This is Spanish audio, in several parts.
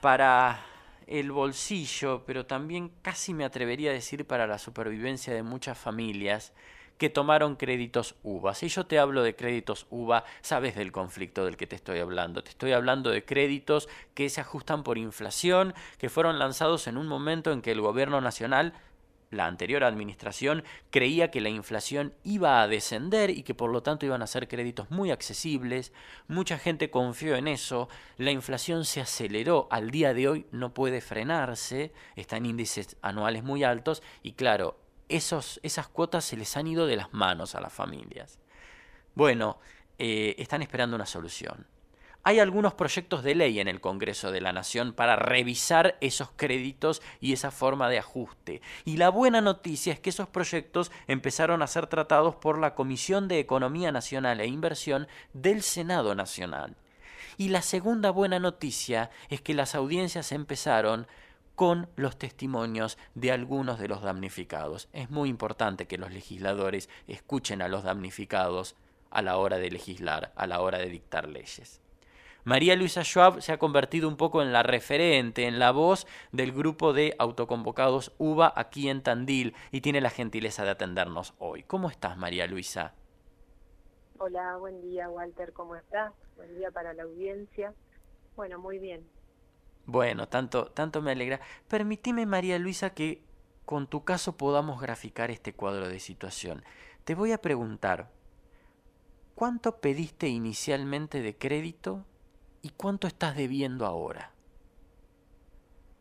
para el bolsillo, pero también casi me atrevería a decir para la supervivencia de muchas familias que tomaron créditos UVA. Si yo te hablo de créditos UVA, sabes del conflicto del que te estoy hablando. Te estoy hablando de créditos que se ajustan por inflación, que fueron lanzados en un momento en que el gobierno nacional la anterior administración creía que la inflación iba a descender y que por lo tanto iban a ser créditos muy accesibles, mucha gente confió en eso, la inflación se aceleró, al día de hoy no puede frenarse, está en índices anuales muy altos y claro, esos, esas cuotas se les han ido de las manos a las familias. Bueno, eh, están esperando una solución. Hay algunos proyectos de ley en el Congreso de la Nación para revisar esos créditos y esa forma de ajuste. Y la buena noticia es que esos proyectos empezaron a ser tratados por la Comisión de Economía Nacional e Inversión del Senado Nacional. Y la segunda buena noticia es que las audiencias empezaron con los testimonios de algunos de los damnificados. Es muy importante que los legisladores escuchen a los damnificados a la hora de legislar, a la hora de dictar leyes. María Luisa Schwab se ha convertido un poco en la referente, en la voz del grupo de autoconvocados UBA aquí en Tandil y tiene la gentileza de atendernos hoy. ¿Cómo estás, María Luisa? Hola, buen día, Walter, ¿cómo estás? Buen día para la audiencia. Bueno, muy bien. Bueno, tanto, tanto me alegra. Permitime, María Luisa, que con tu caso podamos graficar este cuadro de situación. Te voy a preguntar, ¿cuánto pediste inicialmente de crédito ¿Y cuánto estás debiendo ahora?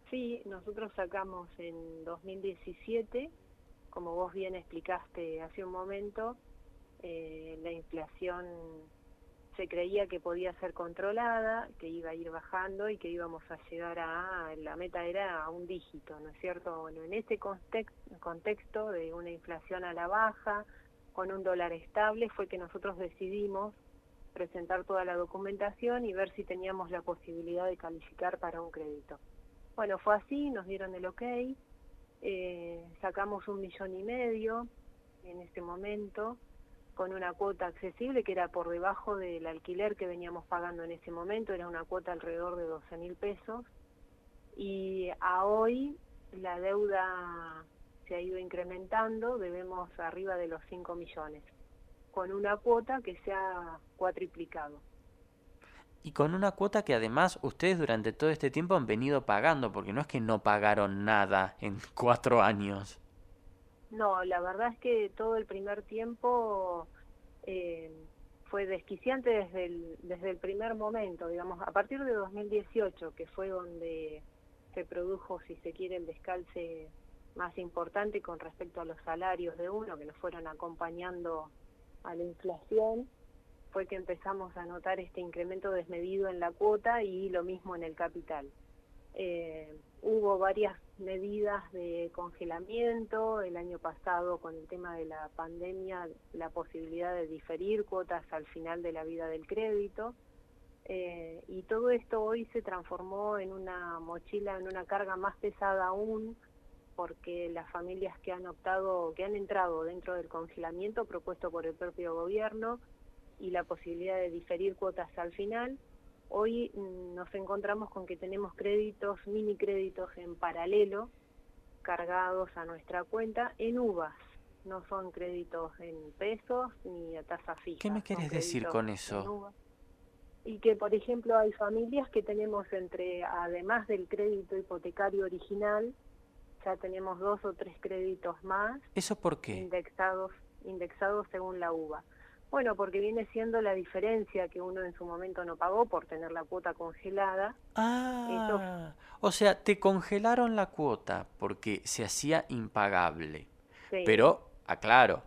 Sí, nosotros sacamos en 2017, como vos bien explicaste hace un momento, eh, la inflación se creía que podía ser controlada, que iba a ir bajando y que íbamos a llegar a, la meta era a un dígito, ¿no es cierto? Bueno, en este contexto de una inflación a la baja, con un dólar estable, fue que nosotros decidimos presentar toda la documentación y ver si teníamos la posibilidad de calificar para un crédito. Bueno, fue así, nos dieron el ok, eh, sacamos un millón y medio en este momento con una cuota accesible que era por debajo del alquiler que veníamos pagando en ese momento, era una cuota alrededor de 12 mil pesos y a hoy la deuda se ha ido incrementando, debemos arriba de los 5 millones con una cuota que se ha cuatriplicado. Y con una cuota que además ustedes durante todo este tiempo han venido pagando, porque no es que no pagaron nada en cuatro años. No, la verdad es que todo el primer tiempo eh, fue desquiciante desde el, desde el primer momento, digamos, a partir de 2018, que fue donde se produjo, si se quiere, el descalce más importante con respecto a los salarios de uno, que nos fueron acompañando a la inflación fue que empezamos a notar este incremento desmedido en la cuota y lo mismo en el capital. Eh, hubo varias medidas de congelamiento, el año pasado con el tema de la pandemia, la posibilidad de diferir cuotas al final de la vida del crédito, eh, y todo esto hoy se transformó en una mochila, en una carga más pesada aún, porque las familias que han optado, que han entrado dentro del congelamiento propuesto por el propio gobierno y la posibilidad de diferir cuotas al final, hoy mm, nos encontramos con que tenemos créditos, mini créditos en paralelo, cargados a nuestra cuenta en uvas. No son créditos en pesos ni a tasa fija. ¿Qué me quieres decir con eso? Y que, por ejemplo, hay familias que tenemos entre, además del crédito hipotecario original, ya tenemos dos o tres créditos más. ¿Eso por qué? Indexados, indexados según la UVA. Bueno, porque viene siendo la diferencia que uno en su momento no pagó por tener la cuota congelada. Ah, o sea, te congelaron la cuota porque se hacía impagable. Pero, aclaro,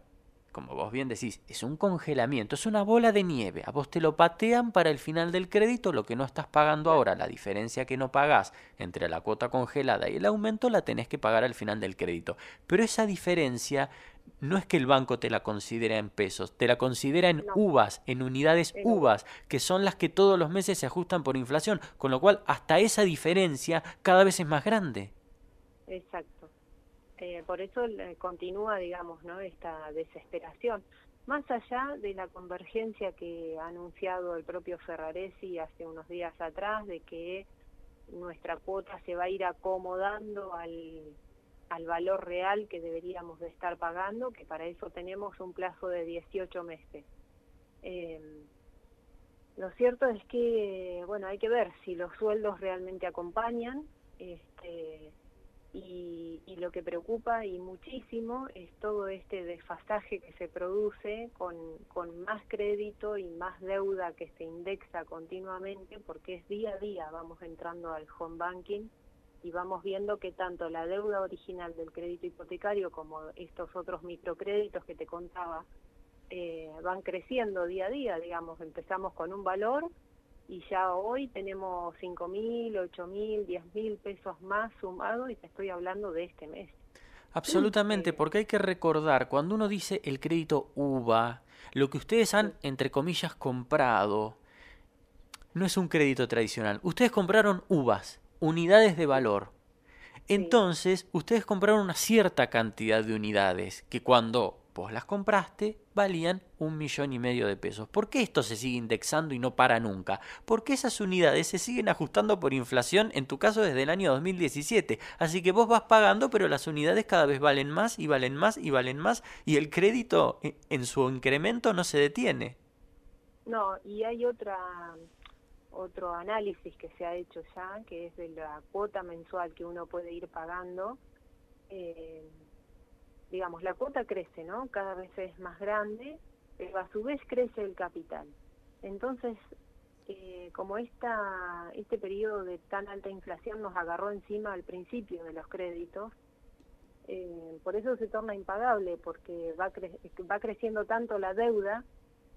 como vos bien decís, es un congelamiento, es una bola de nieve. A vos te lo patean para el final del crédito, lo que no estás pagando ahora, la diferencia que no pagás entre la cuota congelada y el aumento la tenés que pagar al final del crédito. Pero esa diferencia no es que el banco te la considera en pesos, te la considera en uvas, en unidades uvas, que son las que todos los meses se ajustan por inflación, con lo cual hasta esa diferencia cada vez es más grande. Exacto. Eh, por eso continúa, digamos, ¿no? esta desesperación. Más allá de la convergencia que ha anunciado el propio Ferraresi hace unos días atrás, de que nuestra cuota se va a ir acomodando al, al valor real que deberíamos de estar pagando, que para eso tenemos un plazo de 18 meses. Eh, lo cierto es que, bueno, hay que ver si los sueldos realmente acompañan, este, y, y, lo que preocupa y muchísimo es todo este desfasaje que se produce con, con más crédito y más deuda que se indexa continuamente, porque es día a día vamos entrando al home banking y vamos viendo que tanto la deuda original del crédito hipotecario como estos otros microcréditos que te contaba eh, van creciendo día a día, digamos, empezamos con un valor y ya hoy tenemos cinco mil, ocho mil, diez mil pesos más sumados y te estoy hablando de este mes. Absolutamente, porque hay que recordar, cuando uno dice el crédito UVA, lo que ustedes han, entre comillas, comprado, no es un crédito tradicional. Ustedes compraron uvas, unidades de valor. Entonces, ustedes compraron una cierta cantidad de unidades que cuando vos las compraste valían un millón y medio de pesos. ¿Por qué esto se sigue indexando y no para nunca? Porque esas unidades se siguen ajustando por inflación, en tu caso desde el año 2017. Así que vos vas pagando, pero las unidades cada vez valen más y valen más y valen más y el crédito eh, en su incremento no se detiene. No, y hay otra otro análisis que se ha hecho ya, que es de la cuota mensual que uno puede ir pagando. Eh, digamos, la cuota crece, ¿no? Cada vez es más grande, pero a su vez crece el capital. Entonces, eh, como esta, este periodo de tan alta inflación nos agarró encima al principio de los créditos, eh, por eso se torna impagable, porque va, va creciendo tanto la deuda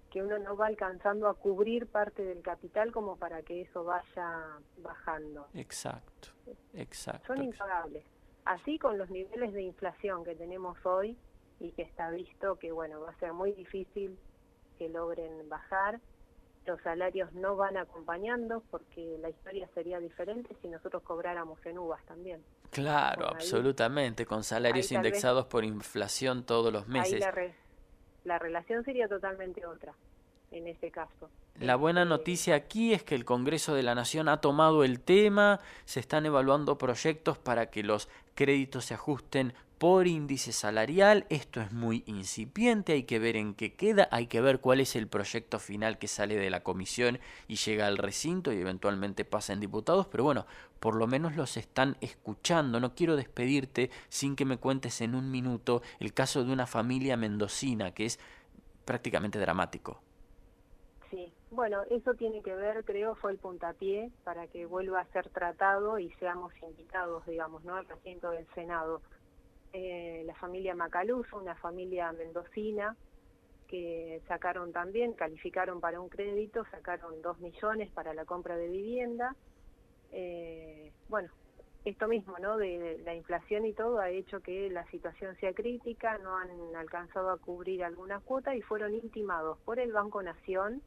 que uno no va alcanzando a cubrir parte del capital como para que eso vaya bajando. Exacto, exacto. Son impagables. Así con los niveles de inflación que tenemos hoy y que está visto que bueno va a ser muy difícil que logren bajar, los salarios no van acompañando porque la historia sería diferente si nosotros cobráramos en uvas también. Claro, absolutamente, con salarios indexados por inflación todos los meses. Ahí la relación sería totalmente otra en ese caso. La buena noticia aquí es que el Congreso de la Nación ha tomado el tema, se están evaluando proyectos para que los créditos se ajusten por índice salarial. Esto es muy incipiente, hay que ver en qué queda, hay que ver cuál es el proyecto final que sale de la comisión y llega al recinto y eventualmente pasa en diputados, pero bueno, por lo menos los están escuchando. No quiero despedirte sin que me cuentes en un minuto el caso de una familia mendocina que es prácticamente dramático. Bueno, eso tiene que ver, creo, fue el puntapié para que vuelva a ser tratado y seamos invitados, digamos, ¿no? al recinto del Senado. Eh, la familia Macaluso, una familia mendocina, que sacaron también, calificaron para un crédito, sacaron dos millones para la compra de vivienda. Eh, bueno, esto mismo, ¿no? De, la inflación y todo ha hecho que la situación sea crítica, no han alcanzado a cubrir alguna cuota y fueron intimados por el Banco Nación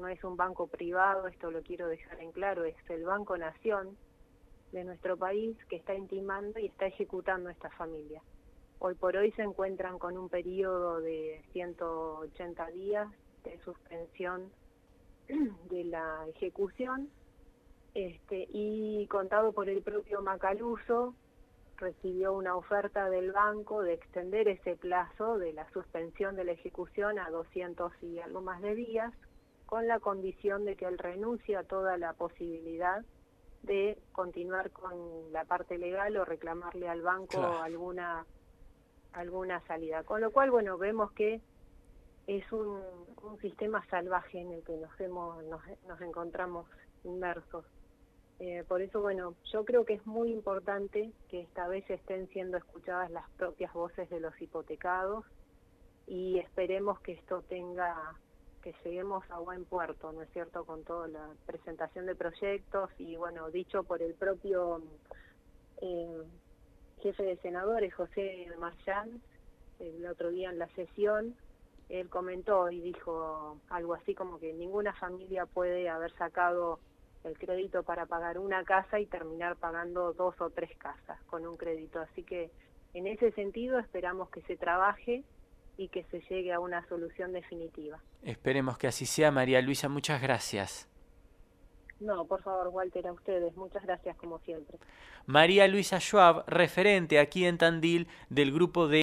no es un banco privado, esto lo quiero dejar en claro, es el Banco Nación de nuestro país que está intimando y está ejecutando esta familia. Hoy por hoy se encuentran con un periodo de 180 días de suspensión de la ejecución este, y contado por el propio Macaluso, recibió una oferta del banco de extender ese plazo de la suspensión de la ejecución a 200 y algo más de días, con la condición de que él renuncie a toda la posibilidad de continuar con la parte legal o reclamarle al banco alguna alguna salida. Con lo cual, bueno, vemos que es un, un sistema salvaje en el que nos, hemos, nos, nos encontramos inmersos. Eh, por eso, bueno, yo creo que es muy importante que esta vez estén siendo escuchadas las propias voces de los hipotecados y esperemos que esto tenga que lleguemos a buen puerto, ¿no es cierto?, con toda la presentación de proyectos y, bueno, dicho por el propio eh, jefe de senadores, José Marchán, el otro día en la sesión, él comentó y dijo algo así como que ninguna familia puede haber sacado el crédito para pagar una casa y terminar pagando dos o tres casas con un crédito. Así que en ese sentido esperamos que se trabaje y que se llegue a una solución definitiva. Esperemos que así sea, María Luisa. Muchas gracias. No, por favor, Walter, a ustedes. Muchas gracias, como siempre. María Luisa Schwab, referente aquí en Tandil del grupo de